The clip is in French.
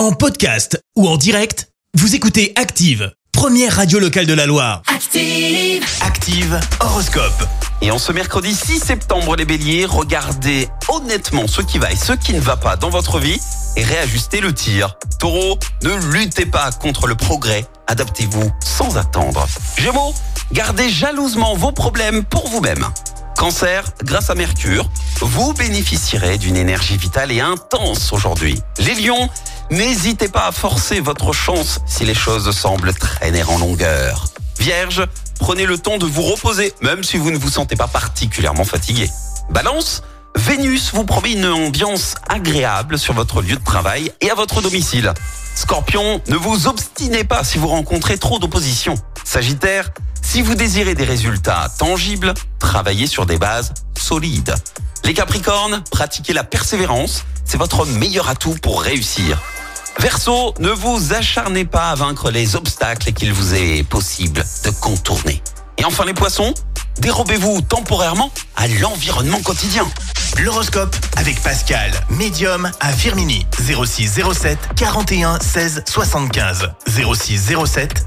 En podcast ou en direct, vous écoutez Active, première radio locale de la Loire. Active. Active Horoscope. Et en ce mercredi 6 septembre, les béliers, regardez honnêtement ce qui va et ce qui ne va pas dans votre vie et réajustez le tir. Taureau, ne luttez pas contre le progrès, adaptez-vous sans attendre. Gémeaux, gardez jalousement vos problèmes pour vous-même. Cancer, grâce à Mercure, vous bénéficierez d'une énergie vitale et intense aujourd'hui. Les lions, n'hésitez pas à forcer votre chance si les choses semblent traîner en longueur. Vierge, prenez le temps de vous reposer, même si vous ne vous sentez pas particulièrement fatigué. Balance, Vénus vous promet une ambiance agréable sur votre lieu de travail et à votre domicile. Scorpion, ne vous obstinez pas si vous rencontrez trop d'opposition. Sagittaire, si vous désirez des résultats tangibles, travaillez sur des bases solides. Les Capricornes, pratiquez la persévérance, c'est votre meilleur atout pour réussir. Verseau, ne vous acharnez pas à vaincre les obstacles qu'il vous est possible de contourner. Et enfin les poissons, dérobez-vous temporairement à l'environnement quotidien. L'horoscope avec Pascal, médium à Firmini. 06 07 41 16 75. 06 07